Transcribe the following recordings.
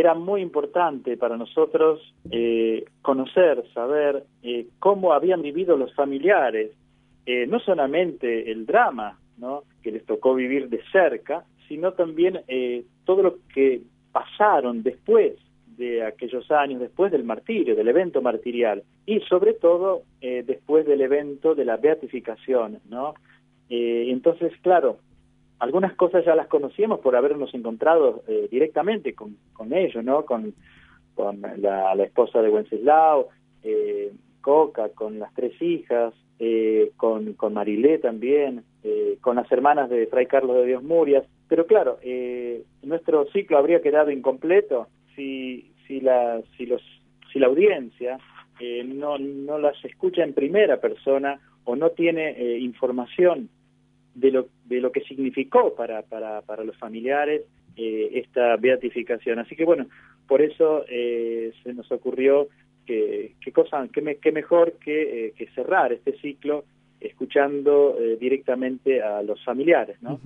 era muy importante para nosotros eh, conocer, saber eh, cómo habían vivido los familiares, eh, no solamente el drama ¿no? que les tocó vivir de cerca, sino también todo lo que pasaron después de aquellos años, después del martirio, del evento martirial, y sobre todo después del evento de la beatificación. ¿no? entonces, claro, algunas cosas ya las conocíamos por habernos encontrado eh, directamente con, con ellos, ¿no? Con, con la, esposa de Wenceslao, eh, Coca, con las tres hijas, eh, con, con Marilé también, eh, con las hermanas de Fray Carlos de Dios Murias. Pero claro, nuestro ciclo habría quedado incompleto si, si, la, si, los, si la audiencia no, no las escucha en primera persona o no tiene información de lo, de lo que significó para, para, para los familiares eh, esta beatificación. Así que bueno, por eso eh, se nos ocurrió que, qué cosa, qué, qué mejor que, eh, que, cerrar este ciclo escuchando directamente a los familiares, ¿no?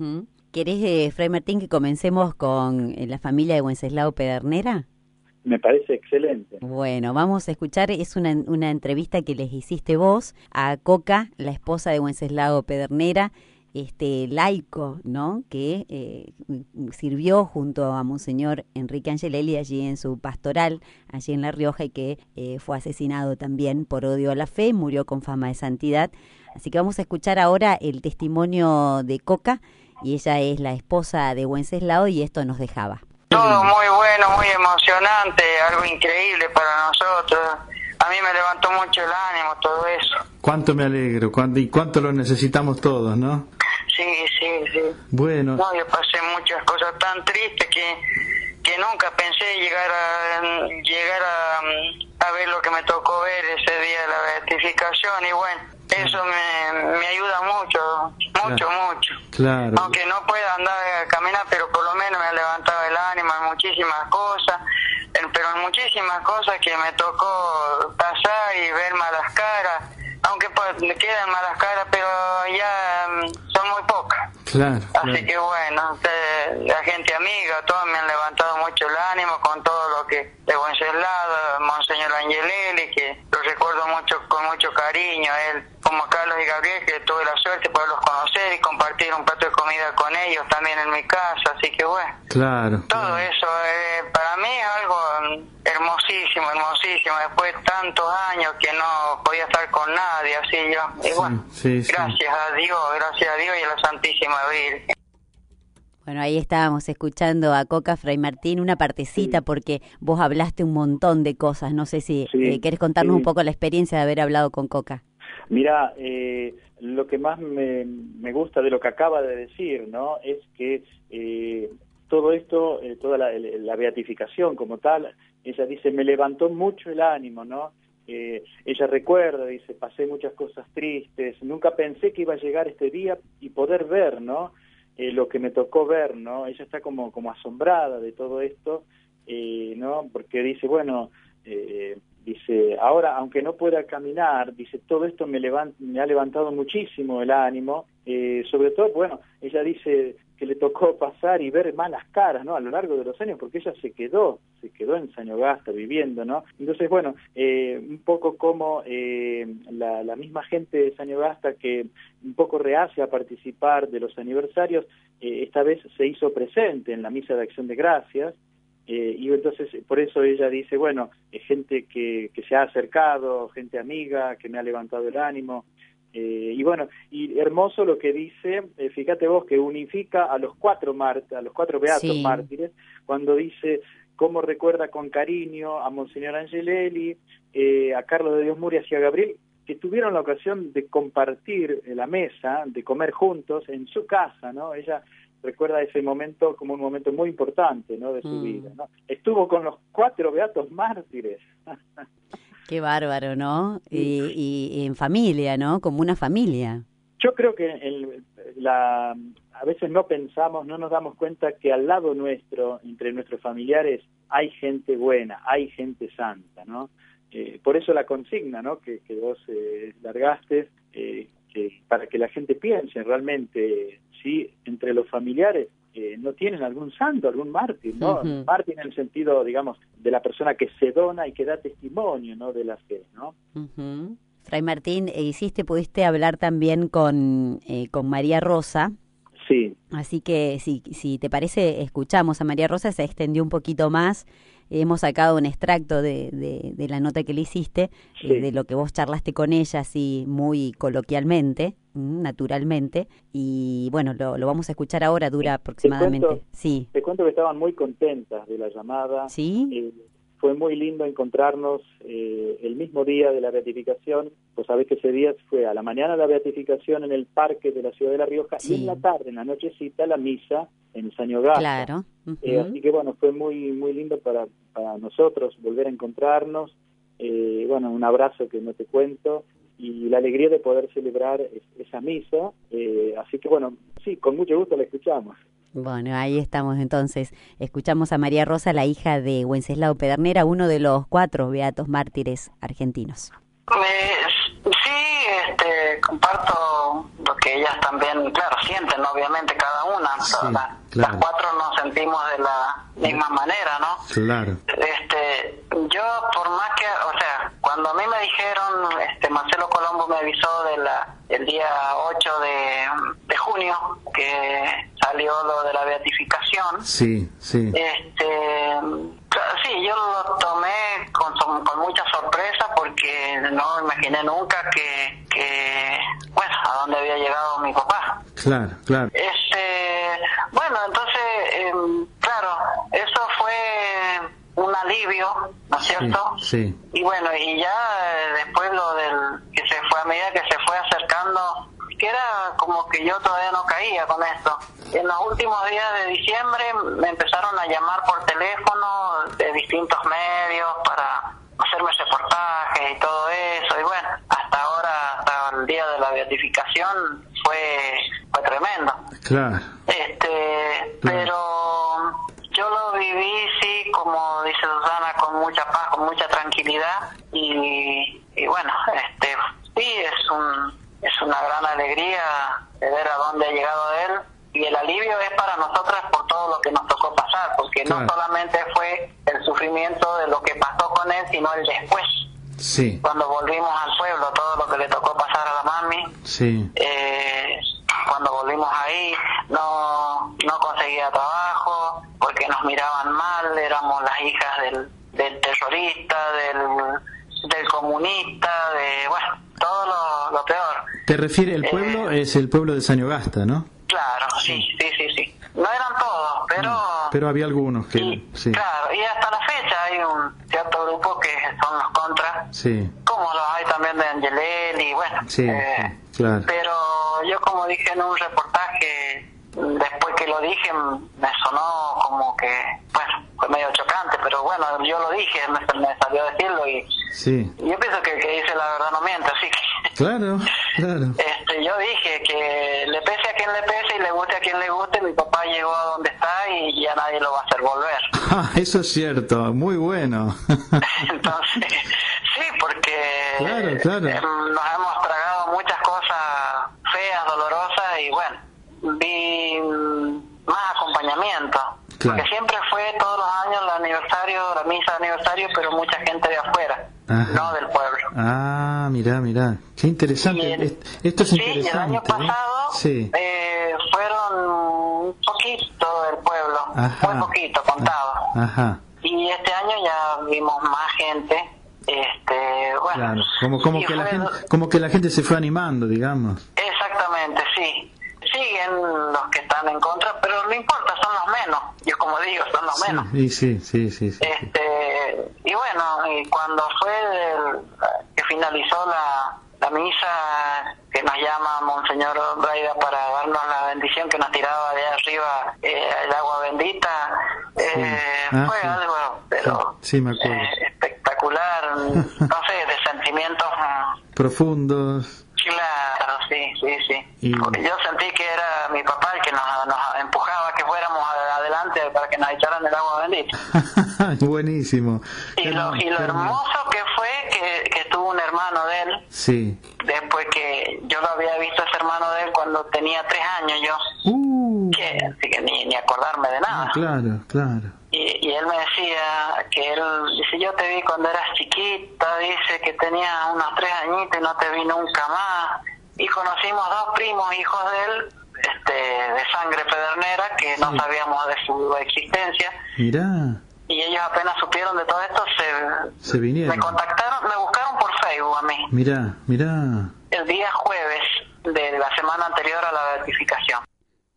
¿Querés, Fray Martín, que comencemos con la familia de Wenceslao Pedernera? Me parece excelente. Bueno, vamos a escuchar, es una, una entrevista que les hiciste vos a Coca, la esposa de Wenceslao Pedernera, este laico, ¿no? Que eh, sirvió junto a Monseñor Enrique Angelelli allí en su pastoral, allí en La Rioja, y que eh, fue asesinado también por odio a la fe, murió con fama de santidad. Así que vamos a escuchar ahora el testimonio de Coca, y ella es la esposa de Wenceslao, y esto nos dejaba. Todo muy bueno, muy emocionante, algo increíble para nosotros. A mí me levantó mucho el ánimo todo eso. Cuánto me alegro, cuánto, y cuánto lo necesitamos todos, ¿no? Bueno. No, yo pasé muchas cosas tan tristes que, que nunca pensé llegar a llegar a, a ver lo que me tocó ver ese día de la beatificación y bueno, eso me, me ayuda mucho, mucho, mucho. Claro. Aunque no pueda andar a caminar, pero por lo menos me ha levantado el ánimo en muchísimas cosas, pero en muchísimas cosas que me tocó pasar y ver malas caras, aunque pues, me quedan malas caras, pero ya mm, son muy pocas. Así que bueno, la gente amiga, todos me han levantado mucho el ánimo con todo lo que de Wenceslao, Monseñor Angelelli, que lo recuerdo mucho con mucho cariño, él como Carlos y Gabriel, que tuve la suerte de poderlos conocer y de comida con ellos también en mi casa, así que bueno. Claro. Todo eso eh, para mí es algo hermosísimo, hermosísimo, después de tantos años que no podía estar con nadie, así yo, y bueno, gracias a Dios, gracias a Dios y a la Santísima Virgen. Bueno, ahí estábamos escuchando a Coca Fray Martín, una partecita, porque vos hablaste un montón de cosas. No sé si eh, querés contarnos un poco la experiencia de haber hablado con Coca. Mira, eh, lo que más me, gusta de lo que acaba de decir, ¿no? Es que eh, todo esto, eh, toda la, beatificación como tal, ella dice, me levantó mucho el ánimo, ¿no? Eh, ella recuerda, dice, pasé muchas cosas tristes, nunca pensé que iba a llegar este día y poder ver, ¿no? Eh, lo que me tocó ver, ¿no? Ella está como, como asombrada de todo esto, ¿no? Porque dice, bueno, dice, ahora, aunque no pueda caminar, dice, todo esto me, me ha levantado muchísimo el ánimo, eh, sobre todo, bueno, ella dice que le tocó pasar y ver malas caras, ¿no? A lo largo de los años, porque ella se quedó, se quedó en Sañogasta viviendo, ¿no? Entonces, bueno, eh, un poco como eh, la, la, misma gente de Sañogasta que un poco reacia a participar de los aniversarios, eh, esta vez se hizo presente en la misa de acción de gracias, eh, y entonces por eso ella dice, bueno, es gente que, que se ha acercado, gente amiga, que me ha levantado el ánimo. Eh, y bueno, y hermoso lo que dice, eh, fíjate vos, que unifica a los cuatro a los cuatro beatos mártires, cuando dice cómo recuerda con cariño a Monseñor Angelelli, a Carlos de Dios Murias y a Gabriel, que tuvieron la ocasión de compartir la mesa, de comer juntos en su casa, ¿no? Ella recuerda ese momento como un momento muy importante ¿no? de su mm. vida. ¿no? Estuvo con los cuatro beatos mártires. Qué bárbaro, ¿no? Y, en familia, ¿no? Como una familia. Yo creo que el, la, a veces no pensamos, no nos damos cuenta que al lado nuestro, entre nuestros familiares, hay gente buena, hay gente santa, ¿no? Eh, por eso la consigna, ¿no? Que, que vos eh, largaste, eh, para que la gente piense realmente, sí, entre los familiares eh, no tienen algún santo, algún mártir, ¿no? Mártir en el sentido, digamos, de la persona que se dona y que da testimonio, ¿no? De la fe, ¿no? Fray Martín, eh, hiciste, pudiste hablar también con, eh, con María Rosa. Sí. Así que si, si te parece, escuchamos a María Rosa, se extendió un poquito más. Hemos sacado un extracto de, de, la nota que le hiciste, eh, de lo que vos charlaste con ella, así muy coloquialmente, mm, naturalmente. Y bueno, lo, lo vamos a escuchar ahora, dura aproximadamente. sí. Te cuento que estaban muy contentas de la llamada. Sí fue muy lindo encontrarnos eh, el mismo día de la beatificación. Pues sabés que ese día fue a la mañana la beatificación en el parque de la ciudad de La Rioja y en la tarde, en la nochecita, la misa en San Claro. Eh, así que bueno, fue muy muy lindo para, para nosotros volver a encontrarnos. Eh, bueno, un abrazo que no te cuento y la alegría de poder celebrar esa misa. así que bueno, sí, con mucho gusto la escuchamos. Bueno, ahí estamos entonces. Escuchamos a María Rosa, la hija de Wenceslao Pedernera, uno de los cuatro beatos mártires argentinos. sí, este, comparto lo que ellas también, claro, sienten, obviamente, cada una. Las cuatro nos sentimos de la misma manera, ¿no? Claro. Este, yo, por más que, o sea, cuando a mí me dijeron, este, Marcelo Colombo me avisó de la, el día 8 de, de junio, que salió lo de la beatificación. Sí, sí. Este, sí, yo lo tomé con, con mucha sorpresa porque no imaginé nunca que, que, bueno, a dónde había llegado mi papá. Claro, claro. Este, bueno, entonces, em, claro, eso fue un alivio, ¿no es cierto? Sí, Y bueno, y ya eh, después lo del que se fue a medida que se fue acercando, que era como que yo todavía no caía con esto. En los últimos días de diciembre me empezaron a llamar por teléfono de distintos medios para hacerme reportajes y todo eso. Y bueno, hasta ahora, hasta el día de la beatificación, fue, fue tremendo. Claro. Este, pero yo lo viví, sí, como dice Susana, con mucha paz, con mucha tranquilidad. Y, y bueno, este, sí, es un es una gran alegría de ver a dónde ha llegado él y el alivio es para nosotras por todo lo que nos tocó pasar, porque no solamente fue el sufrimiento de lo que pasó con él, sino el después. Sí. Cuando volvimos al pueblo, todo lo que le tocó pasar a la mami. Sí. Eh, cuando volvimos ahí, no, no conseguía trabajo porque nos miraban mal, éramos las hijas del, del terrorista, del, del comunista, de, bueno, todo lo, peor. ¿Te refiere el pueblo? Eh, es el pueblo de Sañogasta, ¿no? Claro, sí, sí, sí, sí. No eran todos, pero... Mm, pero había algunos que... sí. Claro, y hasta la fecha hay un cierto grupo que son los contras. Sí. Como los hay también de Angelel y bueno. Sí, eh, claro. Pero yo como dije en un reportaje, después que lo dije me sonó como que, bueno, fue medio chocante, pero bueno, yo lo dije, me, me salió a decirlo y sí. yo pienso que el que dice la verdad no miente, así que... Claro, claro. Este, yo dije que le pese a quien le pese y le guste a quien le guste, mi papá llegó a donde está y ya nadie lo va a hacer volver. Ah, eso es cierto, muy bueno. Entonces, sí, porque claro, claro. Eh, nos hemos tragado muchas cosas feas, dolorosas y bueno, vi más acompañamiento. Porque siempre fue todos los años el aniversario, la misa de aniversario, pero mucha gente de afuera, no del pueblo. Ah, mira, mira, qué interesante. Esto es sí, interesante. el año ¿eh? pasado eh, fueron un poquito del pueblo, muy poquito, contado. Ajá. Y este año ya vimos más gente. Este, bueno, claro. como, como, que la gente, como que la gente se fue animando, digamos. Exactamente, sí los que están en contra, pero no importa, son los menos. Yo como digo, son los menos. Sí, sí, sí, sí, Este, y bueno, y cuando fue que finalizó la, la misa que nos llama Monseñor Braida para darnos la bendición que nos tiraba de arriba eh, el agua bendita, eh, ah, fue algo pero eh, espectacular, no sé, de sentimientos profundos. Claro, sí, sí, sí. Porque yo sentí que era mi papá el que nos, empujaba que fuéramos adelante para que nos echaran el agua bendita. Buenísimo. Y lo, y lo hermoso que fue que, que tuvo un hermano de él. Sí. Después que yo lo había visto ese hermano de él cuando tenía tres años yo. Uh. que, así que ni, ni acordarme de nada. Ah, claro, claro. Y, y, él me decía que él, dice, yo te vi cuando eras chiquita, dice que tenía unos tres añitos y no te vi nunca más. Y conocimos dos primos, hijos de él, este, de sangre pedernera, que no sabíamos de su existencia. Mirá. Y ellos apenas supieron de todo esto, se, se vinieron. Me contactaron, me buscaron por Facebook a mí. Mirá, mirá. El día jueves de la semana anterior a la beatificación.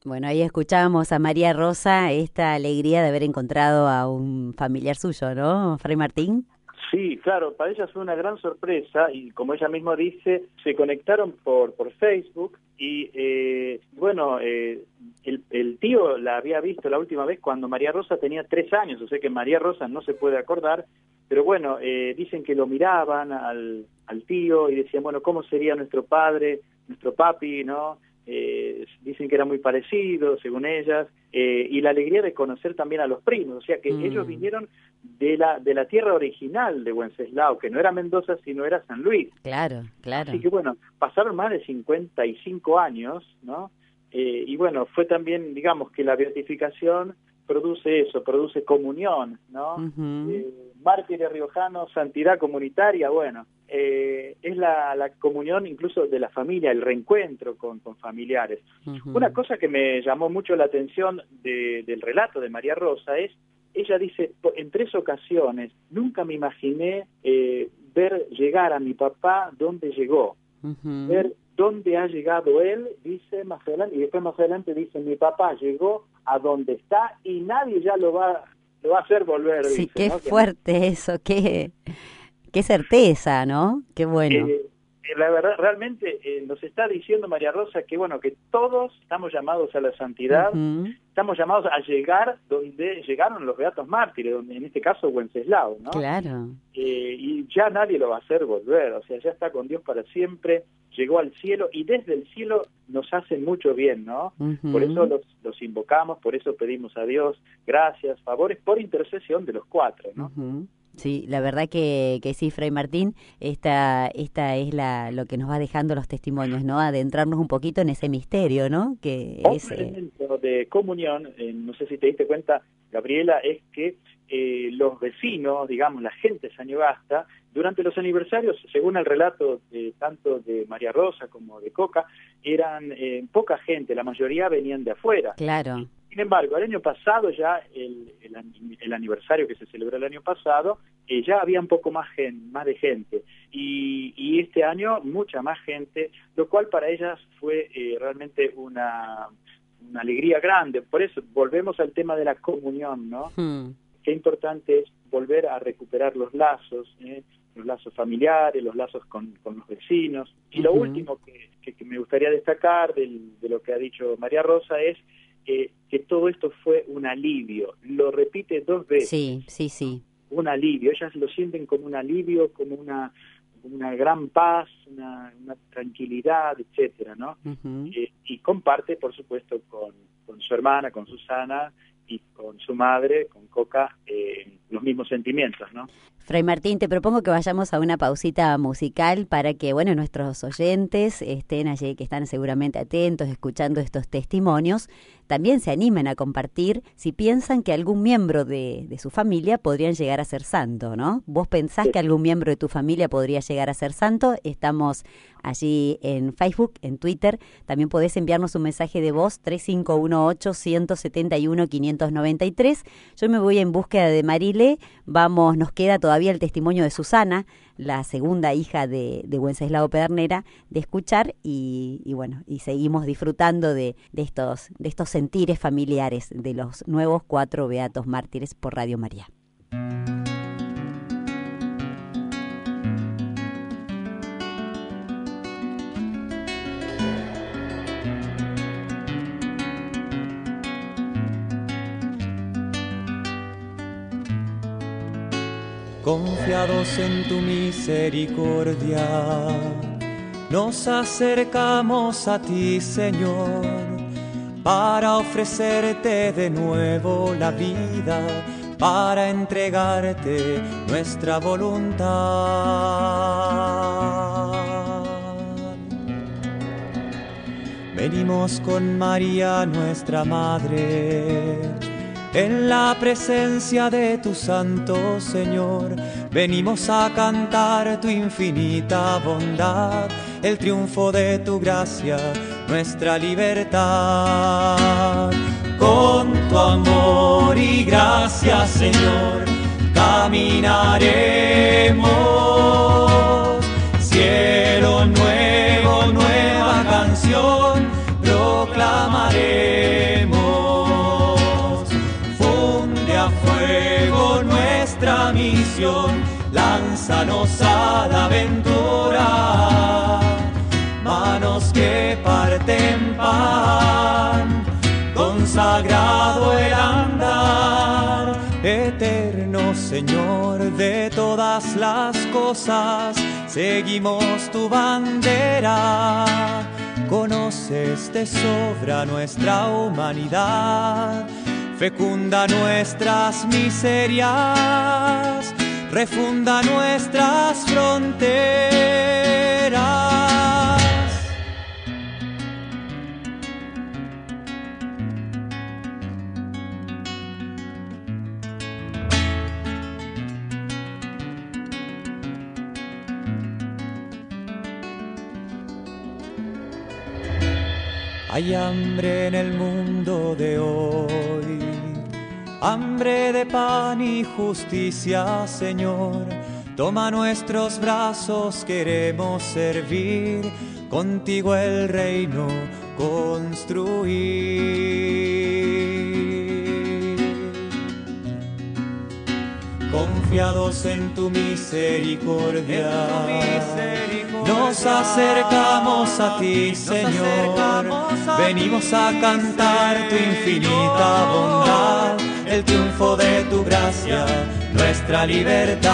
Bueno, ahí escuchábamos a María Rosa esta alegría de haber encontrado a un familiar suyo, ¿no, Fray Martín? Sí, claro, para ella fue una gran sorpresa y como ella misma dice, se conectaron por, por Facebook y eh, bueno, eh, el, el, tío la había visto la última vez cuando María Rosa tenía tres años, o sea que María Rosa no se puede acordar, pero bueno, eh, dicen que lo miraban al, al tío y decían, bueno, ¿cómo sería nuestro padre, nuestro papi, no? Eh, dicen que era muy parecido, según ellas, eh, y la alegría de conocer también a los primos, o sea que mm. ellos vinieron de la de la tierra original de Wenceslao, que no era Mendoza, sino era San Luis. Claro, claro. Así que bueno, pasaron más de 55 años, ¿no? Eh, y bueno, fue también, digamos, que la beatificación produce eso, produce comunión, ¿no? Uh -huh. eh, mártires riojanos, santidad comunitaria, bueno, eh, es la, la, comunión incluso de la familia, el reencuentro con, con familiares. Uh -huh. Una cosa que me llamó mucho la atención de, del relato de María Rosa es, ella dice, en tres ocasiones, nunca me imaginé eh, ver llegar a mi papá donde llegó, uh -huh. ver dónde ha llegado él, dice más adelante, y después más adelante dice, mi papá llegó a donde está y nadie ya lo va, lo va a hacer volver. Sí, dice, qué ¿no? fuerte eso, qué, qué certeza, ¿no? Qué bueno. Eh, la verdad, realmente eh, nos está diciendo María Rosa que bueno, que todos estamos llamados a la santidad, uh -huh. estamos llamados a llegar donde llegaron los beatos mártires, donde en este caso Wenceslao, ¿no? Claro. Eh, y ya nadie lo va a hacer volver, o sea, ya está con Dios para siempre, llegó al cielo y desde el cielo nos hace mucho bien, ¿no? Uh -huh. Por eso los, los, invocamos, por eso pedimos a Dios gracias, favores, por intercesión de los cuatro, ¿no? Uh -huh. Sí, la verdad que, que sí, Fray Martín, esta, esta es la, lo que nos va dejando los testimonios, ¿no? Adentrarnos un poquito en ese misterio, ¿no? Que es, elemento de comunión, eh, no sé si te diste cuenta, Gabriela, es que eh, los vecinos, digamos, la gente de Sañogasta, durante los aniversarios, según el relato de, tanto de María Rosa como de Coca, eran eh, poca gente, la mayoría venían de afuera. Claro. Sin embargo, el año pasado, ya el, el, el aniversario que se celebró el año pasado, eh, ya había un poco más, gen, más de gente. Y, y, este año mucha más gente, lo cual para ellas fue eh, realmente una, una alegría grande. Por eso volvemos al tema de la comunión, ¿no? Hmm. Qué importante es volver a recuperar los lazos, ¿eh? los lazos familiares, los lazos con, con los vecinos. Y uh -huh. lo último que, que, que, me gustaría destacar del, de lo que ha dicho María Rosa es eh, que todo esto fue un alivio. Lo repite dos veces. Sí, sí, sí. Un alivio. Ellas lo sienten como un alivio, como una una gran paz, una, una tranquilidad, etcétera, ¿no? Uh -huh. eh, y comparte, por supuesto, con, con su hermana, con Susana, y con su madre, con Coca, eh, los mismos sentimientos, ¿no? Fray Martín, te propongo que vayamos a una pausita musical para que, bueno, nuestros oyentes estén allí, que están seguramente atentos, escuchando estos testimonios, también se animen a compartir si piensan que algún miembro de, de su familia podrían llegar a ser santo, ¿no? ¿Vos pensás sí. que algún miembro de tu familia podría llegar a ser santo? Estamos allí en Facebook, en Twitter. También podés enviarnos un mensaje de voz 3518-171-593. Yo me voy en búsqueda de Vamos, nos queda todavía el testimonio de Susana, la segunda hija de, de Wenceslao Pedernera, de escuchar y, y, bueno, y seguimos disfrutando de, de, estos, de estos sentires familiares de los nuevos cuatro Beatos Mártires por Radio María. Confiados en tu misericordia, nos acercamos a ti, Señor, para ofrecerte de nuevo la vida, para entregarte nuestra voluntad. venimos con María nuestra Madre. En la presencia de tu Santo Señor, venimos a cantar tu infinita bondad, el triunfo de tu gracia, nuestra libertad. Con tu amor y gracia, Señor, caminaremos. Cielo nuevo, nueva canción, proclamaremos. Misión, lánzanos a la aventura. Manos que parten pan, consagrado el andar, eterno Señor de todas las cosas, seguimos tu bandera. Conoces de sobra nuestra humanidad, fecunda nuestras miserias, refunda nuestras fronteras. Hay hambre en el mundo de hoy, hambre de pan y justicia, Señor. Toma nuestros brazos, queremos servir, contigo el reino construir. Confiados en tu misericordia, nos acercamos a ti, Señor. Venimos a cantar tu infinita bondad, el triunfo de tu gracia, nuestra libertad.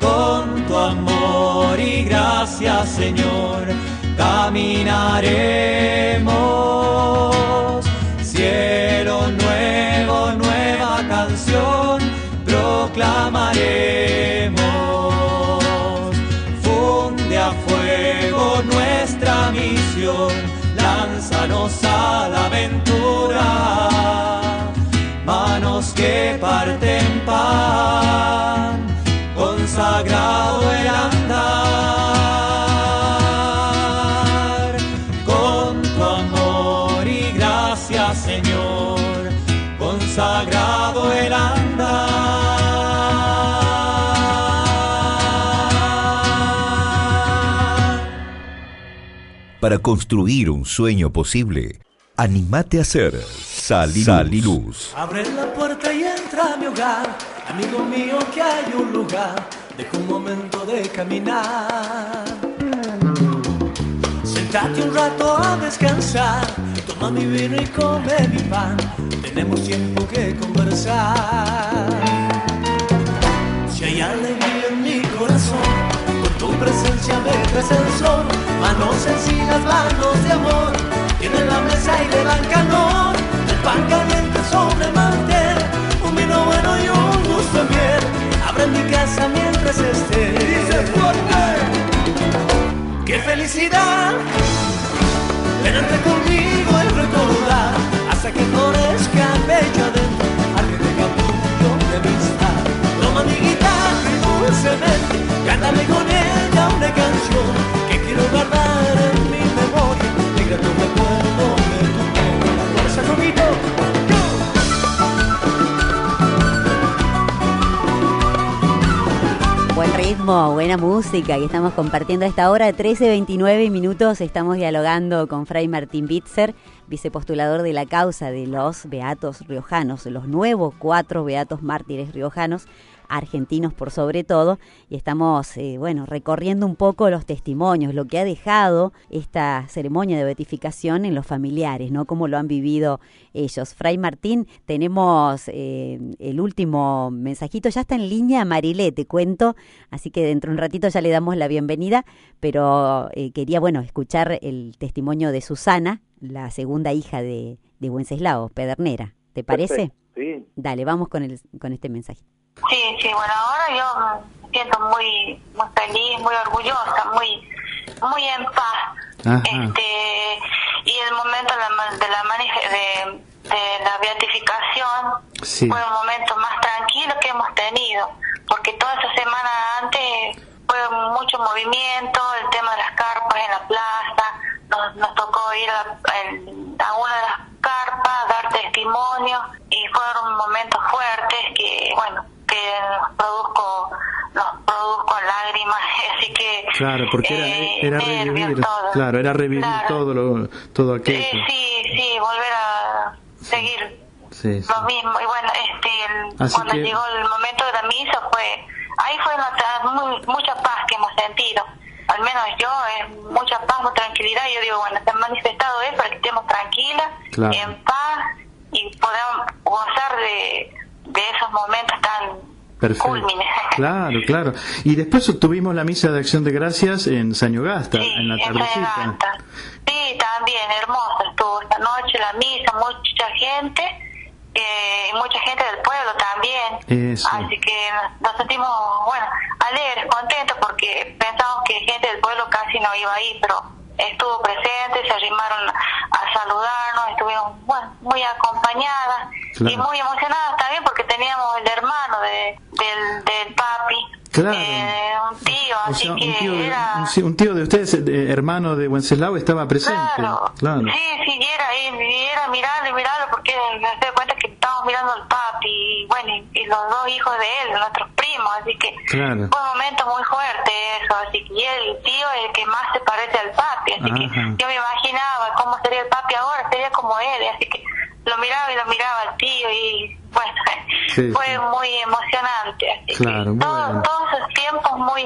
Con tu amor y gracia, Señor, caminaremos. Cielo nuevo, nueva canción, proclamaremos. Funde a fuego nuestra misión, lánzanos a la aventura. Manos que parten pan, consagrado el andar. Con tu amor y gracia, Señor, consagrado el andar. Para construir un sueño posible, animate a ser Sal y Sal y Luz. Abre la puerta y entra a mi hogar, amigo mío que hay un lugar, deja un momento de caminar. Sentate un rato a descansar, toma mi vino y come mi pan, tenemos tiempo que conversar. Si hay alegría en mi corazón, con tu presencia me traes el sol, manos sencillas, manos de amor, tienen la mesa y le dan calor, pan caliente sobre el mantel, un vino bueno y un gusto de miel, abre mi casa mientras esté. Dice fuerte, qué felicidad, tenerte conmigo y recordar, hasta que florezca bello adentro, alguien de capullo de amistad. Toma mi guitarra y dulcemente, cántame con ella una canción que quiero guardar en mi memoria, negra tu ritmo, buena música y estamos compartiendo a esta hora, 13.29 minutos, estamos dialogando con Fray Martín Bitzer, vicepostulador de la causa de los Beatos Riojanos, los nuevos cuatro Beatos Mártires Riojanos, argentinos por sobre todo, y estamos, eh, bueno, recorriendo un poco los testimonios, lo que ha dejado esta ceremonia de beatificación en los familiares, ¿no? Cómo lo han vivido ellos. Fray Martín, tenemos eh, el último mensajito, ya está en línea Marilé, te cuento, así que dentro de un ratito ya le damos la bienvenida, pero eh, quería, bueno, escuchar el testimonio de Susana, la segunda hija de, de Wenceslao, Pedernera. ¿Te parece? Perfecto, Sí. Dale, vamos con, el, con este mensajito. Sí, sí, bueno, ahora yo me siento muy, muy feliz, muy orgullosa, muy, muy en paz. Ajá. Este, y el momento de la, de la, de, de la beatificación Sí. fue un momento más tranquilo que hemos tenido, porque toda esa semana antes fue mucho movimiento, el tema de las carpas en la plaza, nos, nos tocó ir a, a una de las carpas, dar testimonio, y fueron momentos fuertes que, bueno, que nos produjo, nos produjo lágrimas, así que... Claro, porque era, eh, era revivir, todo. claro, era revivir Claro. todo lo, todo aquello. Eh, sí, sí, volver a seguir Sí, sí. lo mismo. Y bueno, este, el- cuando que- llegó el momento de la misa fue, ahí fue una, muy- mucha paz que hemos sentido. Al menos yo, es mucha paz, mucha tranquilidad. Y yo digo, bueno, se han manifestado eso para que estemos tranquilas, Claro. en paz y podamos gozar de, de esos momentos tan Perfecto. Claro, claro. Y después tuvimos la misa de acción de gracias en Sañogasta, Sí, en la tardecita. Sí, también, hermosa estuvo esta noche la misa, mucha gente, eh, y mucha gente del pueblo también. Eso. Así que nos, nos sentimos, bueno, alegres, contentos, porque pensamos que gente del pueblo casi no iba a ir, pero estuvo presente, se arrimaron a saludarnos, estuvimos bueno, muy acompañadas Claro. y muy emocionadas también porque teníamos el hermano de, del, del papi, Claro. eh, un tío, O así sea, un que tío, de, era... un, tío de ustedes, eh, hermano de Wenceslao, estaba presente. Claro, Claro. sí, sí, era, y, era mirarlo y mirarlo porque me doy cuenta que estábamos mirando al papi y bueno, y, y los dos hijos de él, nuestros primos, así que Claro. fue un momento muy fuerte eso, así que y el tío es el que más se parece al papi, así que yo me imaginaba cómo sería el papi ahora, sería como él, así que lo miraba y lo miraba al tío y bueno, Sí, fue sí. muy emocionante, así Claro, que todo- todos esos tiempos muy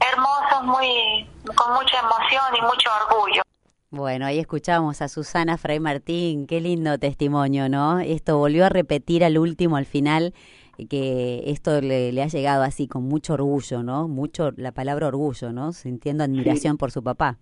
hermosos, muy con mucha emoción y mucho orgullo. Bueno, ahí escuchamos a Susana Fray Martín, qué lindo testimonio, ¿no? Esto volvió a repetir al último, al final, que esto le, le ha llegado así con mucho orgullo, ¿no? Mucho, la palabra orgullo, ¿no? Sintiendo admiración por su papá.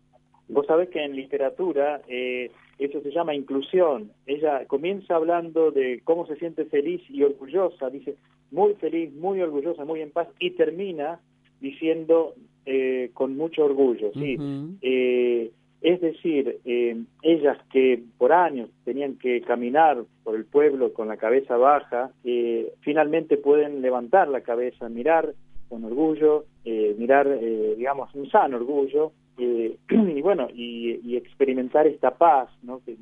Vos sabés que en literatura eh, eso se llama inclusión. Ella comienza hablando de cómo se siente feliz y orgullosa, dice muy feliz, muy orgullosa, muy en paz, y termina diciendo eh, con mucho orgullo. ¿sí? Eh, es decir, eh, ellas que por años tenían que caminar por el pueblo con la cabeza baja, eh, finalmente pueden levantar la cabeza, mirar con orgullo, eh, mirar, eh, digamos, un sano orgullo, eh, y bueno, y, y experimentar esta paz, ¿no? Que,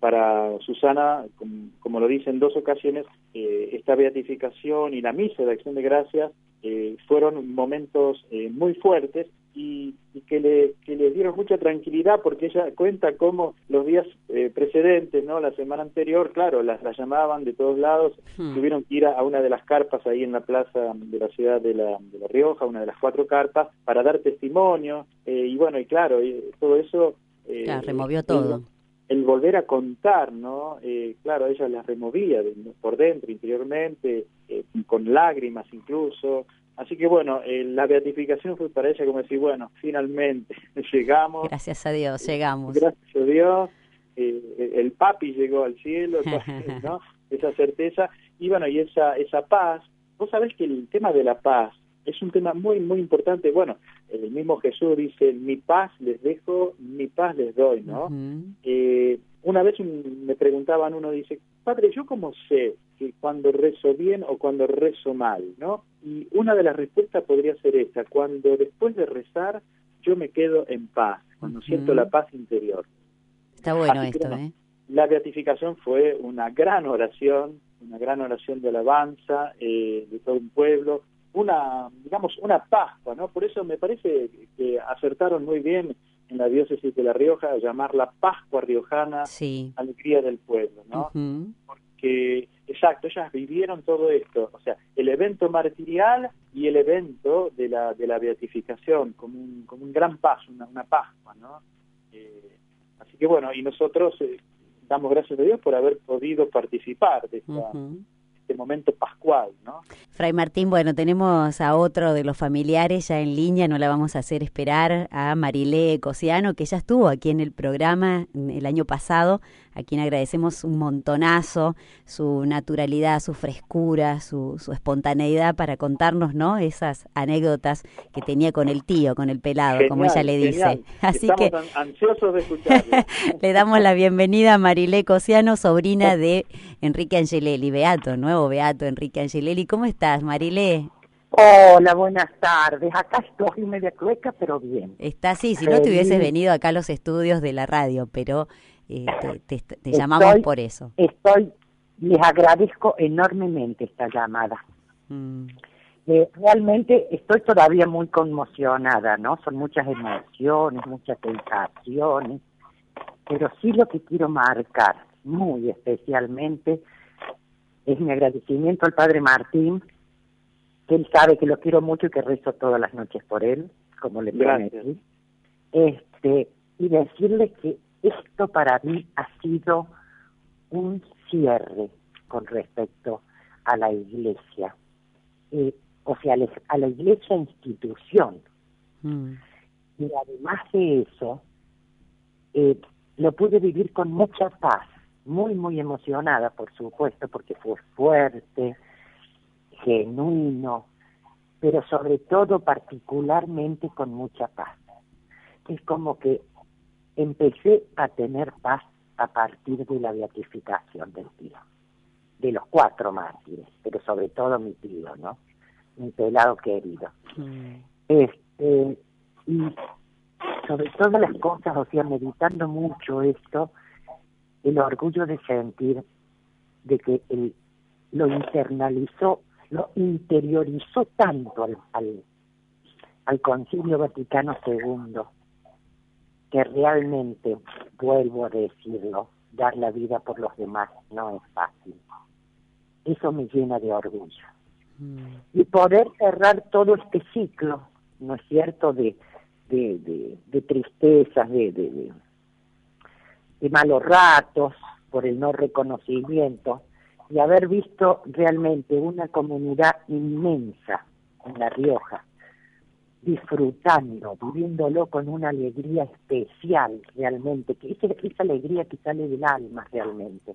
para Susana, como, como lo dice en dos ocasiones, eh, esta beatificación y la misa de acción de gracias eh, fueron momentos eh, muy fuertes y, y que, le, que le dieron mucha tranquilidad porque ella cuenta cómo los días eh, precedentes, no la semana anterior, claro, las, las llamaban de todos lados, Hmm. tuvieron que ir a, a una de las carpas ahí en la plaza de la ciudad de La, de la Rioja, una de las cuatro carpas, para dar testimonio eh, y bueno, y claro, y todo eso... eh, Claro, removió todo. el volver a contar, ¿no? Eh, claro, ella las removía de- por dentro, interiormente, eh, con lágrimas incluso. Así que bueno, eh, la beatificación fue para ella como decir, bueno, finalmente llegamos, Gracias a Dios, llegamos. gracias a Dios, eh, el papi llegó al cielo, ¿no? Esa certeza, y bueno, y esa, esa paz. Vos sabés que el tema de la paz es un tema muy, muy importante. Bueno, el mismo Jesús dice, mi paz les dejo, mi paz les doy, ¿no? Ujú. Eh, una vez un- me preguntaban, uno dice, padre, ¿yo cómo sé que cuando rezo bien o cuando rezo mal? ¿no? Y una de las respuestas podría ser esta, cuando después de rezar yo me quedo en paz, cuando siento la paz interior. Está bueno Así esto, ¿eh? La beatificación fue una gran oración, una gran oración de alabanza eh, de todo un pueblo, una, digamos, una Pascua, ¿no? Por eso me parece que acertaron muy bien en la diócesis de La Rioja a llamarla Pascua Riojana, Sí. alegría del pueblo, ¿no? Porque, exacto, ellas vivieron todo esto, o sea, el evento martirial y el evento de la, de la beatificación, como un, como un gran paso, una, una Pascua, ¿no? Eh, así que bueno, y nosotros eh, damos gracias a Dios por haber podido participar de esta-. Momento pascual, ¿no? Fray Martín, bueno, tenemos a otro de los familiares ya en línea, no la vamos a hacer esperar, a Marilé Cosiano, que ya estuvo aquí en el programa el año pasado, a quien agradecemos un montonazo su naturalidad, su frescura, su, su espontaneidad para contarnos, ¿no? Esas anécdotas que tenía con el tío, con el pelado, como ella le dice. Así Estamos que ansiosos de escucharlo. le damos la bienvenida a Marilé Cosiano, sobrina de Enrique Angelelli, Beato, nuevo Beato Enrique Angelelli. ¿Cómo estás, Marilé? Hola, buenas tardes. Acá estoy media cueca, pero bien. Está así, si no te hubieses venido acá a los estudios de la radio, pero eh, te, llamamos por eso. Estoy, les agradezco enormemente esta llamada. Mm. Eh, realmente estoy todavía muy conmocionada, ¿no? Son muchas emociones, muchas sensaciones, pero sí lo que quiero marcar muy especialmente es mi agradecimiento al Padre Martín que él sabe que lo quiero mucho y que rezo todas las noches por él, como le prometí. Este, y decirle que esto para mí ha sido un cierre con respecto a la iglesia, eh, o sea, a la iglesia institución. Mm. Y además de eso, eh, lo pude vivir con mucha paz, muy, muy emocionada, por supuesto, porque fue fuerte, genuino, pero sobre todo particularmente con mucha paz. Es como que empecé a tener paz a partir de la beatificación del tío, de los cuatro mártires, pero sobre todo mi tío, ¿no? Mi pelado querido. Mm. Este, y sobre todas las cosas, o sea, meditando mucho esto, el orgullo de sentir de que él lo internalizó lo interiorizó tanto al, al, Concilio Vaticano II que realmente, vuelvo a decirlo, dar la vida por los demás no es fácil. Eso me llena de orgullo. Mm. Y poder cerrar todo este ciclo, ¿no es cierto?, de, de, de, tristezas, de, de, de malos ratos por el no reconocimiento, y haber visto realmente una comunidad inmensa en La Rioja, disfrutando, viviéndolo con una alegría especial realmente, que esa, esa alegría que sale del alma realmente,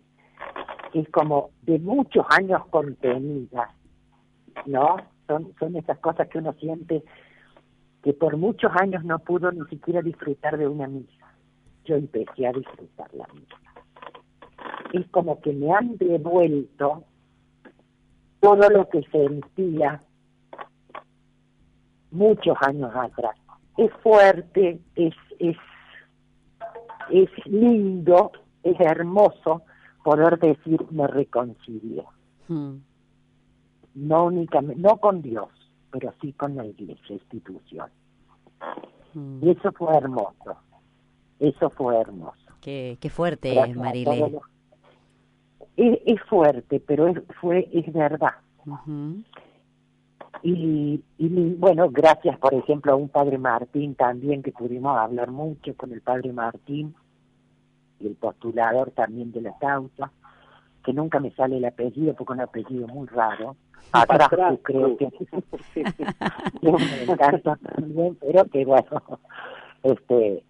es como de muchos años contenidas, ¿no? Son, son esas cosas que uno siente que por muchos años no pudo ni siquiera disfrutar de una misa. Yo empecé a disfrutar la misa es como que me han devuelto todo lo que sentía muchos años atrás. Es fuerte, es, es, es lindo, es hermoso poder decir me reconcilio. Hmm. No únicamente, no con Dios, pero sí con la iglesia, institución. Hmm. Y eso fue hermoso, eso fue hermoso. Qué, qué fuerte, es, Marilé es, fuerte, pero es, fue, es verdad. Y, y bueno, gracias por ejemplo a un padre Martín también, que pudimos hablar mucho con el padre Martín, y el postulador también de la causa, que nunca me sale el apellido porque es un apellido muy raro. Atrás, creo que me encanta también, pero que bueno, este,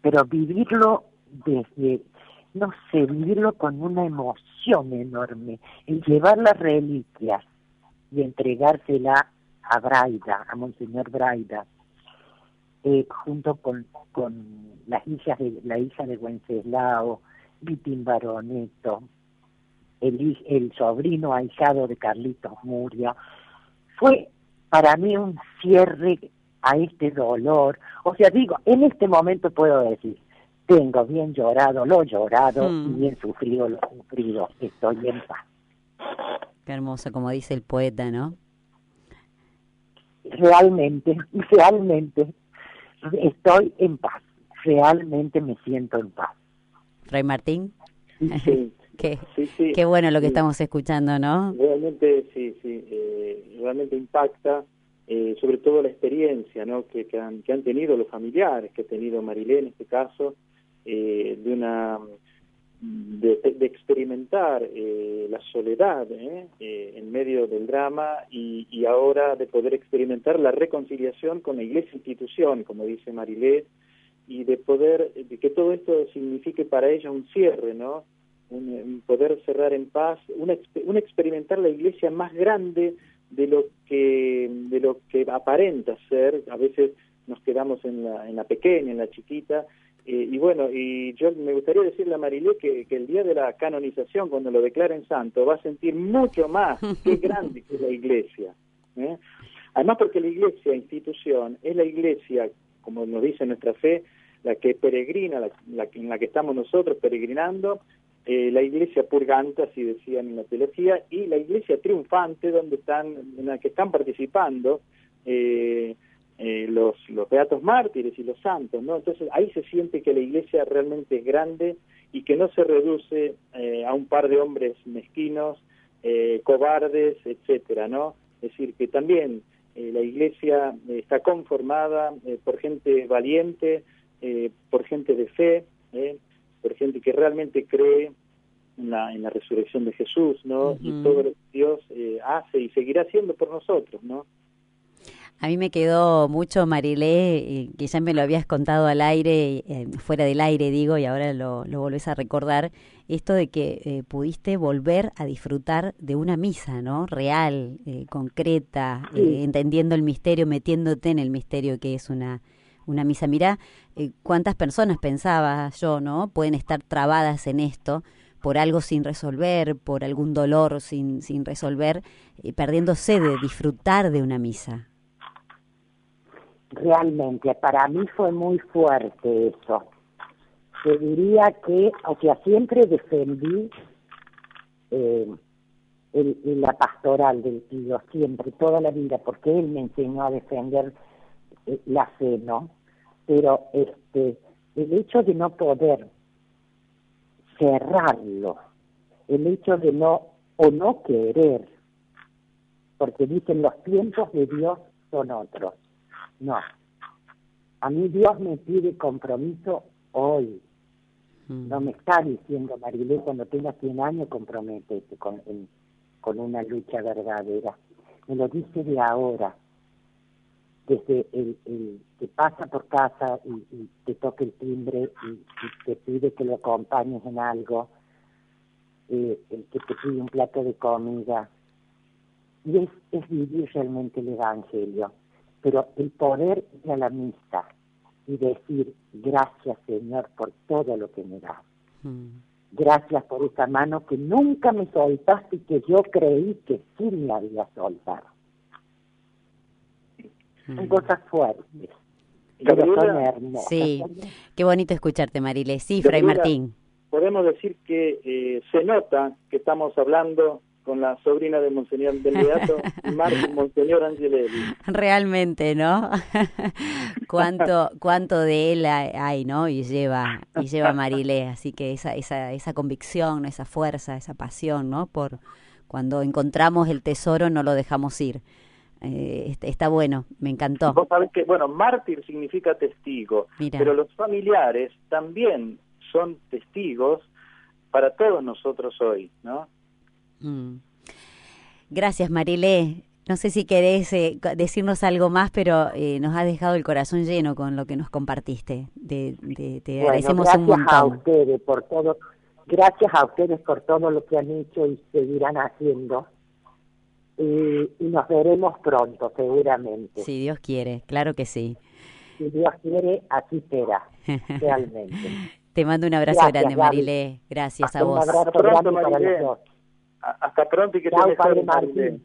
pero vivirlo desde no sé, vivirlo con una emoción enorme, el llevar las reliquias y entregársela a Braida, a Monseñor Braida, eh, junto con, con las hijas de la hija de Wenceslao, Vitín Baroneto, el, el sobrino ahijado de Carlitos Muria, fue para mí un cierre a este dolor. O sea, digo, en este momento puedo decir, tengo bien llorado lo llorado y hmm. bien sufrido lo sufrido. Estoy en paz. Qué hermoso, como dice el poeta, ¿no? Realmente, realmente estoy en paz. Realmente me siento en paz. Rey Martín. Sí. qué, qué bueno lo que estamos escuchando, ¿no? Realmente, sí, sí. Eh, realmente impacta. Eh, sobre todo la experiencia ¿no? que, que, han, que han tenido los familiares, que ha tenido Marilé en este caso, eh, de una de, experimentar eh, la soledad ¿eh? en medio del drama y, y, ahora de poder experimentar la reconciliación con la iglesia institución, como dice Marilé, y de poder, de que todo esto signifique para ella un cierre, ¿no? Un, poder cerrar en paz, un, un experimentar la iglesia más grande de lo que de lo que aparenta ser, a veces nos quedamos en la, en la pequeña, en la chiquita, eh, y bueno, y yo me gustaría decirle a Marilé que, que, el día de la canonización, cuando lo declaren santo, va a sentir mucho más qué grande que es la iglesia. ¿eh? Además porque la iglesia, institución, es la iglesia, como nos dice nuestra fe, la que peregrina, la, en la que estamos nosotros peregrinando, eh, la iglesia purgante, así decían en la teología, y la iglesia triunfante, donde están, en la que están participando eh, eh, los, los beatos mártires y los santos, ¿no? Entonces ahí se siente que la iglesia realmente es grande y que no se reduce a un par de hombres mezquinos, cobardes, etcétera, ¿no? Es decir, que también la iglesia está conformada por gente valiente, por gente de fe, por gente que realmente cree en la, en la resurrección de Jesús, ¿no? Y todo lo que Dios eh, hace y seguirá haciendo por nosotros, ¿no? A mí me quedó mucho, Marilé, eh, que ya me lo habías contado al aire, eh, fuera del aire digo, y ahora lo, lo volvés a recordar, esto de que pudiste volver a disfrutar de una misa, ¿no? Real, concreta, entendiendo el misterio, metiéndote en el misterio que es una, una misa. Mirá cuántas personas pensaba yo, ¿no? Pueden estar trabadas en esto por algo sin resolver, por algún dolor sin, sin resolver, eh, perdiéndose de disfrutar de una misa. Realmente, para mí fue muy fuerte eso. Te diría que, o sea, siempre defendí eh, la pastoral del tío, siempre, toda la vida, porque él me enseñó a defender eh, la fe, ¿no? Pero este, el hecho de no poder cerrarlo, el hecho de no o no querer, porque dicen los tiempos de Dios son otros. No, a mí Dios me pide compromiso hoy. Mm. No me está diciendo, Marilé, cuando tengas 100 años, comprométete con, con una lucha verdadera. Me lo dice de ahora desde el, el, que pasa por casa y, te toca el timbre y, te pide que lo acompañes en algo, eh, el que te pide un plato de comida. Y es, es vivir realmente el Evangelio. Pero el poder ir a la misa y decir, gracias Señor por todo lo que me das. Mm. Gracias por esa mano que nunca me soltaste y que yo creí que sí me había soltado son cosas fuertes. Sí, qué bonito escucharte, Marile. Sí, Fray Martín. Podemos decir que eh, se nota que estamos hablando con la sobrina de Monseñor del Beato, Monseñor Angelelli. Realmente, ¿no? cuánto cuánto de él hay, ¿no? Y lleva y lleva Marilé, así que esa esa esa convicción, esa fuerza, esa pasión, ¿no? Por cuando encontramos el tesoro no lo dejamos ir. Eh, está bueno, me encantó. Vos sabés que, bueno, mártir significa testigo, pero los familiares también son testigos para todos nosotros hoy, ¿no? Mm. Gracias, Marilé. No sé si querés eh, decirnos algo más, pero eh, nos ha dejado el corazón lleno con lo que nos compartiste. De, te agradecemos un montón. a ustedes por todo, gracias a ustedes por todo lo que han hecho y seguirán haciendo y, nos veremos pronto, seguramente. Si Dios quiere, claro que sí. Si Dios quiere, aquí será, realmente. Te mando un abrazo grande, Marilé. Gracias a vos. Un abrazo grande para los Hasta pronto y que Chao, padre Marilé.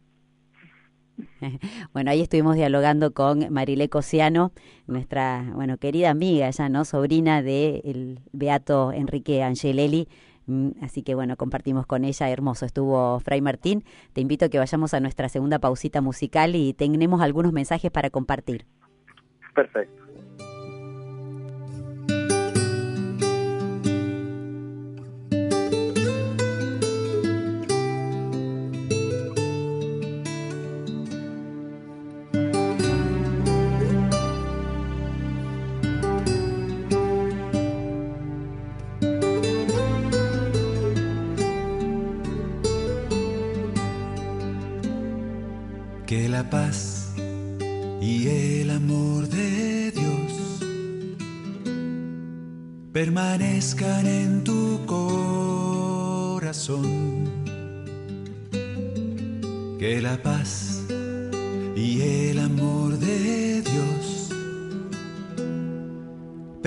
Bueno, ahí estuvimos dialogando con Marilé Cosiano, nuestra, bueno, querida amiga ya, ¿no? Sobrina del Beato Enrique Angelelli, Mm, así que bueno, compartimos con ella, hermoso estuvo Fray Martín. Te invito a que vayamos a nuestra segunda pausita musical y tenemos algunos mensajes para compartir. Perfecto.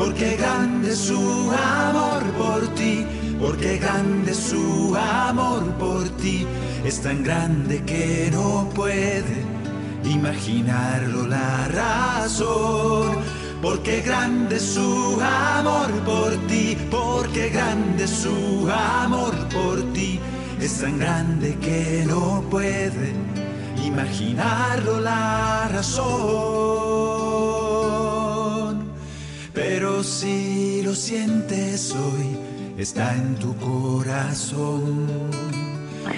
Porque grande su amor por ti, porque grande su amor por ti, es tan grande que no puede imaginarlo la razón. Porque grande su amor por ti, porque grande su amor por ti, es tan grande que no puede imaginarlo la razón. Pero si lo sientes hoy, está en tu corazón.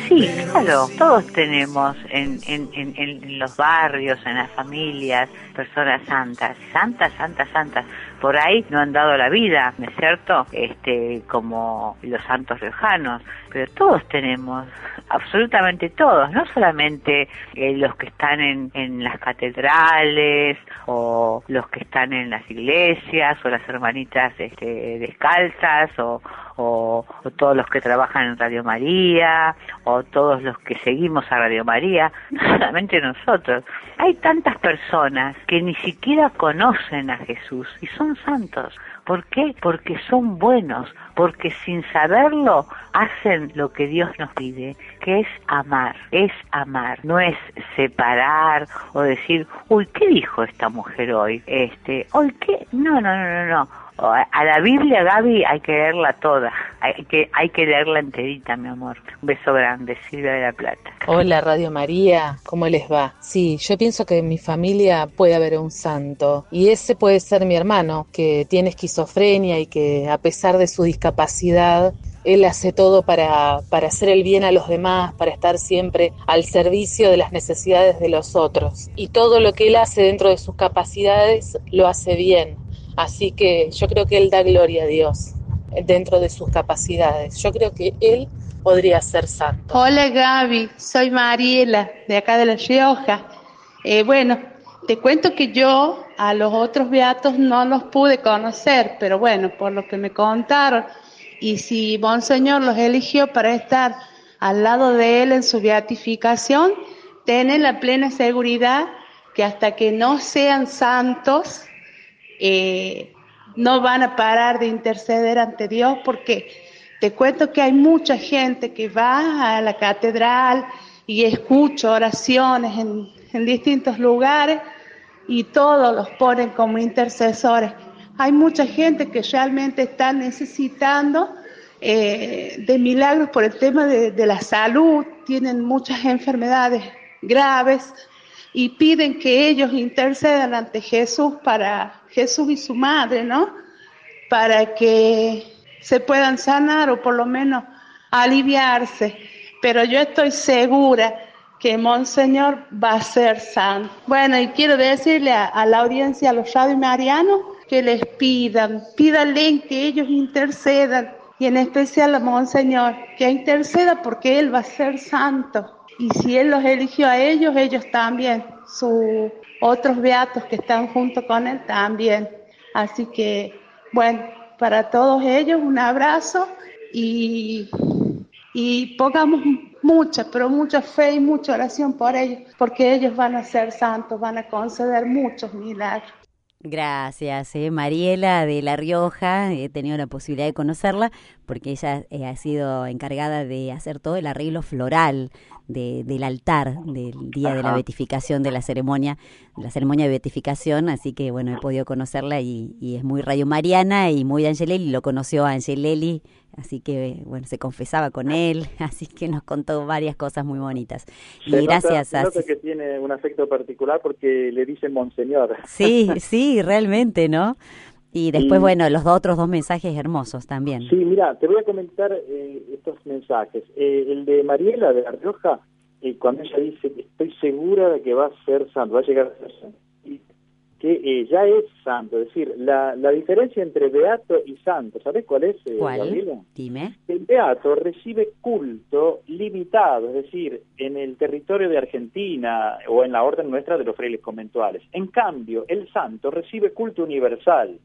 Sí, claro, todos tenemos en, en, en, en los barrios, en las familias, personas santas, santas, santas, santas. Por ahí no han dado la vida, ¿no es cierto? Este, como los santos riojanos, pero todos tenemos, absolutamente todos, no solamente eh, los que están en, en las catedrales o los que están en las iglesias o las hermanitas este, descalzas o, o, o, todos los que trabajan en Radio María, o todos los que seguimos a Radio María, no solamente nosotros. Hay tantas personas que ni siquiera conocen a Jesús y son santos. ¿Por qué? Porque son buenos, porque sin saberlo hacen lo que Dios nos pide, que es amar, es amar, no es separar o decir, uy, ¿qué dijo esta mujer hoy? Este, hoy qué? No, no, no, no, no a la Biblia, Gaby, hay que leerla toda. Hay que, hay que leerla enterita, mi amor. Un beso grande, Silvia de la Plata. Hola, Radio María. ¿Cómo les va? Sí, yo pienso que en mi familia puede haber un santo. Y ese puede ser mi hermano, que tiene esquizofrenia y que a pesar de su discapacidad, él hace todo para, para hacer el bien a los demás, para estar siempre al servicio de las necesidades de los otros. Y todo lo que él hace dentro de sus capacidades lo hace bien. Así que yo creo que Él da gloria a Dios dentro de sus capacidades. Yo creo que Él podría ser santo. Hola Gaby, soy Mariela de acá de La Rioja. Eh, bueno, te cuento que yo a los otros beatos no los pude conocer, pero bueno, por lo que me contaron, y si Monseñor los eligió para estar al lado de Él en su beatificación, tienen la plena seguridad que hasta que no sean santos, eh, no van a parar de interceder ante Dios porque te cuento que hay mucha gente que va a la catedral y escucha oraciones en, distintos lugares y todos los ponen como intercesores. Hay mucha gente que realmente está necesitando eh, de milagros por el tema de la salud, tienen muchas enfermedades graves y piden que ellos intercedan ante Jesús para Jesús y su madre, ¿no? Para que se puedan sanar o por lo menos aliviarse. Pero yo estoy segura que Monseñor va a ser santo. Bueno, y quiero decirle a, la audiencia, a los radio marianos, que les pidan, pídanle que ellos intercedan, y en especial a Monseñor, que interceda porque Él va a ser santo. Y si Él los eligió a ellos, ellos también, sus otros beatos que están junto con Él también. Así que, bueno, para todos ellos un abrazo y, y pongamos mucha, pero mucha fe y mucha oración por ellos, porque ellos van a ser santos, van a conceder muchos milagros. Gracias, eh, Mariela de La Rioja. He tenido la posibilidad de conocerla porque ella eh, ha sido encargada de hacer todo el arreglo floral de, del altar del día de la beatificación de la ceremonia, la ceremonia de beatificación. Así que bueno, he podido conocerla y, y es muy radio mariana y muy Angelelli. Lo conoció a Angelelli así que bueno, se confesaba con él, así que nos contó varias cosas muy bonitas. Y nota- gracias se a... nota que tiene un afecto particular porque le dice monseñor. Sí, sí, realmente, ¿no? Y después, Y- bueno, los otros dos mensajes hermosos también. Sí, mira, te voy a comentar eh, estos mensajes. Eh, el de Mariela de La Rioja, eh, cuando ella dice, estoy segura de que va a ser santo, va a llegar a ser santo, y que eh, ya es santo. Es decir, la, la diferencia entre beato y santo, ¿sabes cuál es, eh, ¿Cuál? Gabriela? Dime. El beato recibe culto limitado, es decir, en el territorio de Argentina o en la orden nuestra de los frailes conventuales. En cambio, el santo recibe culto universal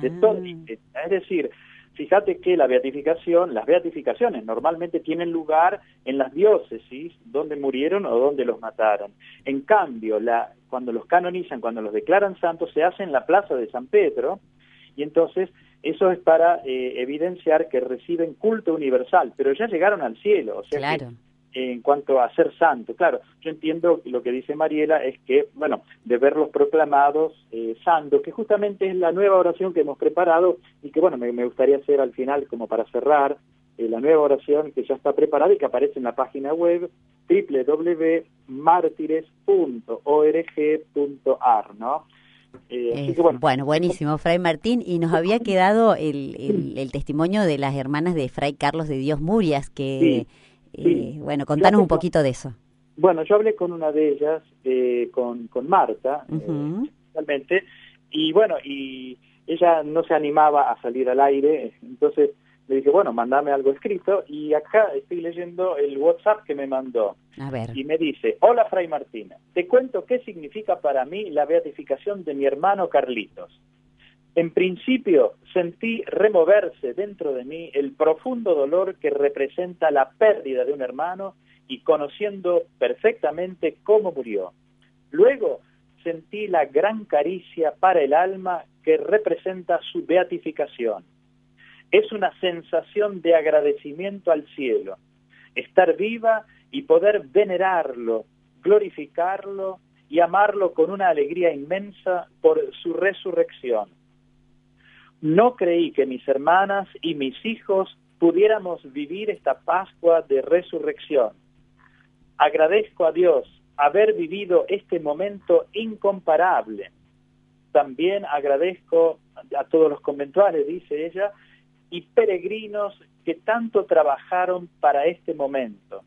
de Ah. todo- es decir, fíjate que la beatificación, las beatificaciones normalmente tienen lugar en las diócesis donde murieron o donde los mataron. En cambio, la, cuando los canonizan, cuando los declaran santos, se hace en la plaza de San Pedro y entonces eso es para eh, evidenciar que reciben culto universal, pero ya llegaron al cielo, o sea que. En cuanto a ser santo. Claro, yo entiendo lo que dice Mariela es que, bueno, de verlos proclamados eh, santos, que justamente es la nueva oración que hemos preparado y que, bueno, me, me gustaría hacer al final como para cerrar eh, la nueva oración que ya está preparada y que aparece en la página web www.martires.org.ar, ¿no? Eh, así Eh, que, bueno, bueno, buenísimo, Fray Martín. Y nos había quedado el, el, el testimonio de las hermanas de Fray Carlos de Dios Murias, que, eh, bueno, contanos un poquito de eso. Bueno, yo hablé con una de ellas, eh, con, con Marta, eh, Ujú. realmente, y bueno, y ella no se animaba a salir al aire, entonces le dije, bueno, mandame algo escrito, y acá estoy leyendo el WhatsApp que me mandó, A ver. y me dice, hola Fray Martina, te cuento qué significa para mí la beatificación de mi hermano Carlitos. En principio sentí removerse dentro de mí el profundo dolor que representa la pérdida de un hermano y conociendo perfectamente cómo murió. Luego sentí la gran caricia para el alma que representa su beatificación. Es una sensación de agradecimiento al cielo, estar viva y poder venerarlo, glorificarlo y amarlo con una alegría inmensa por su resurrección. No creí que mis hermanas y mis hijos pudiéramos vivir esta Pascua de resurrección. Agradezco a Dios haber vivido este momento incomparable. También agradezco a todos los conventuales, dice ella, y peregrinos que tanto trabajaron para este momento.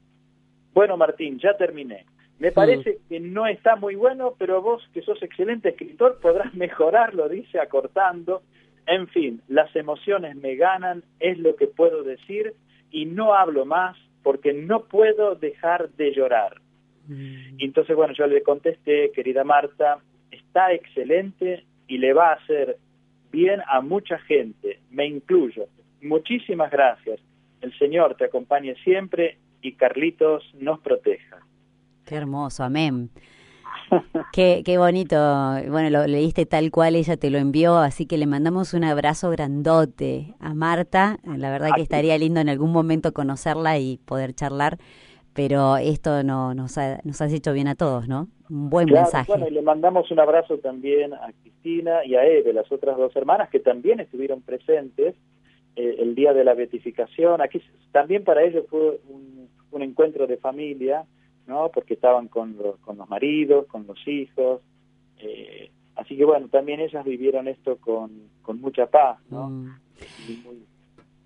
Bueno, Martín, ya terminé. Me parece que no está muy bueno, pero vos, que sos excelente escritor, podrás mejorarlo, dice, acortando. En fin, las emociones me ganan, es lo que puedo decir, y no hablo más porque no puedo dejar de llorar. Y entonces, bueno, yo le contesté, querida Marta, está excelente y le va a hacer bien a mucha gente, me incluyo. Muchísimas gracias. El Señor te acompañe siempre y Carlitos nos proteja. Qué hermoso, amén. Qué, qué bonito. Bueno, lo leíste tal cual ella te lo envió, así que le mandamos un abrazo grandote a Marta. La verdad que estaría lindo en algún momento conocerla y poder charlar, pero esto no, nos, ha, nos has hecho bien a todos, ¿no? Un buen Claro, mensaje. Bueno, y le mandamos un abrazo también a Cristina y a Eve, las otras dos hermanas, que también estuvieron presentes eh, el día de la beatificación. Aquí también para ellos fue un, un encuentro de familia, ¿no? Porque estaban con los, con los maridos, con los hijos. Eh, así que bueno, también ellas vivieron esto con, con mucha paz, ¿no? Mm.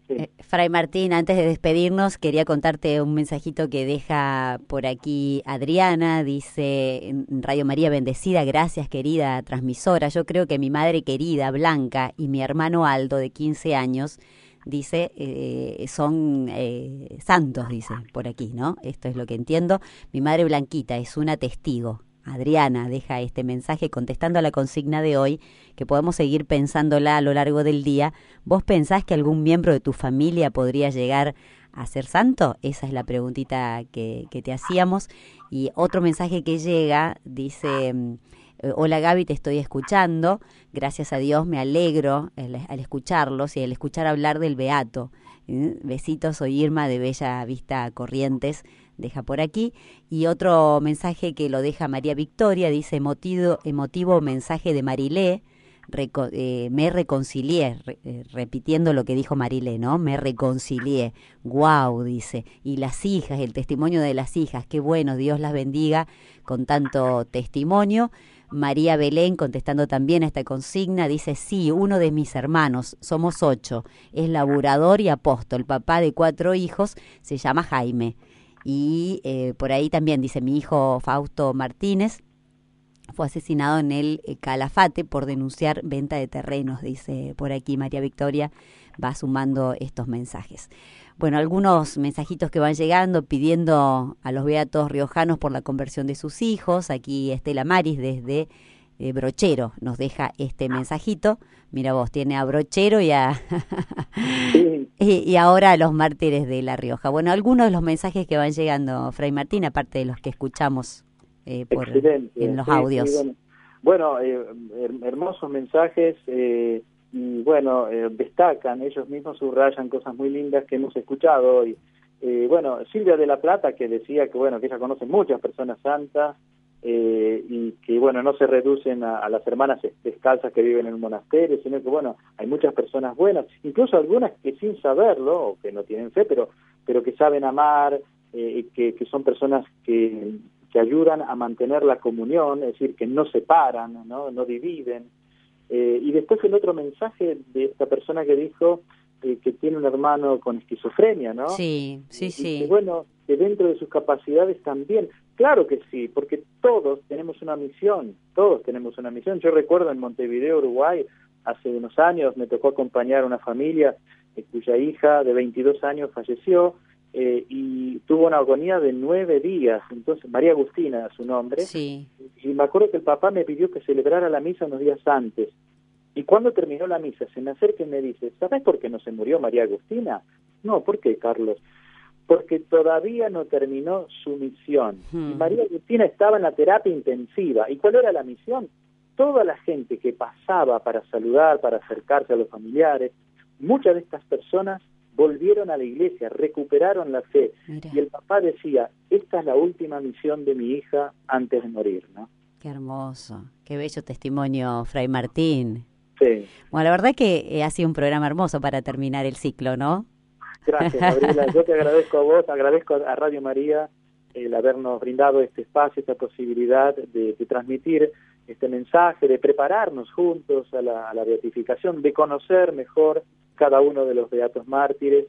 Eh, Fray Martín, antes de despedirnos, quería contarte un mensajito que deja por aquí Adriana. Dice, en Radio María Bendecida, gracias querida transmisora. Yo creo que mi madre querida, Blanca, y mi hermano Aldo, de 15 años, dice, eh, son eh, santos, dice por aquí, ¿no? Esto es lo que entiendo. Mi madre Blanquita es una testigo. Adriana deja este mensaje contestando a la consigna de hoy, que podemos seguir pensándola a lo largo del día. ¿Vos pensás que algún miembro de tu familia podría llegar a ser santo? Esa es la preguntita que, que te hacíamos. Y otro mensaje que llega dice, mm, hola Gaby, te estoy escuchando. Gracias a Dios me alegro al, al escucharlos y al escuchar hablar del Beato. ¿eh? Besitos, soy Irma de Bella Vista Corrientes deja por aquí. Y otro mensaje que lo deja María Victoria, dice emotivo, mensaje de Marilé, eh, me reconcilié, eh, repitiendo lo que dijo Marile, ¿no? Me reconcilié. Wow, dice. Y las hijas, el testimonio de las hijas, qué bueno, Dios las bendiga con tanto testimonio. María Belén, contestando también a esta consigna, dice, sí, uno de mis hermanos, somos ocho, es laburador y apóstol, papá de cuatro hijos, se llama Jaime. Y eh, por ahí también dice mi hijo Fausto Martínez, fue asesinado en el eh, Calafate por denunciar venta de terrenos, dice por aquí María Victoria, va sumando estos mensajes. Bueno, algunos mensajitos que van llegando pidiendo a los beatos riojanos por la conversión de sus hijos. Aquí Estela Maris desde eh, Brochero nos deja este mensajito. Mira vos, tiene a Brochero y a y, ahora a los mártires de La Rioja. Bueno, algunos de los mensajes que van llegando, Fray Martín, aparte de los que escuchamos eh, por, en los audios. bueno, eh, hermosos mensajes y bueno, destacan, ellos mismos subrayan cosas muy lindas que hemos escuchado hoy. bueno, Silvia de la Plata que decía que bueno, que ella conoce muchas personas santas, eh, y que bueno no se reducen a, las hermanas descalzas que viven en un monasterio, sino que bueno hay muchas personas buenas, incluso algunas que sin saberlo o que no tienen fe, pero pero que saben amar, eh, que, que son personas que, que ayudan a mantener la comunión, es decir, que no separan, no, no dividen. Eh, y después el otro mensaje de esta persona que dijo que tiene un hermano con esquizofrenia, ¿no? Sí, sí, sí. Y bueno, que dentro de sus capacidades también. Claro que sí, porque todos tenemos una misión, todos tenemos una misión. Yo recuerdo en Montevideo, Uruguay, hace unos años me tocó acompañar a una familia eh, cuya hija de 22 años falleció eh, y tuvo una agonía de nueve días. Entonces, María Agustina, su nombre. Sí. Y me acuerdo que el papá me pidió que celebrara la misa unos días antes. Y cuando terminó la misa, se me acerca y me dice, ¿sabes por qué no se murió María Agustina? No, ¿por qué, Carlos? porque todavía no terminó su misión. Hmm. María Agustina estaba en la terapia intensiva. ¿Y cuál era la misión? Toda la gente que pasaba para saludar, para acercarse a los familiares, muchas de estas personas volvieron a la iglesia, recuperaron la fe. Y el papá decía, esta es la última misión de mi hija antes de morir, ¿no? Qué hermoso, qué bello testimonio, Fray Martín. Sí. Bueno, la verdad que eh, ha sido un programa hermoso para terminar el ciclo, ¿no? Gracias, Gabriela. Yo te agradezco a vos, agradezco a Radio María el habernos brindado este espacio, esta posibilidad de, transmitir este mensaje, de prepararnos juntos a la, beatificación, de conocer mejor cada uno de los beatos mártires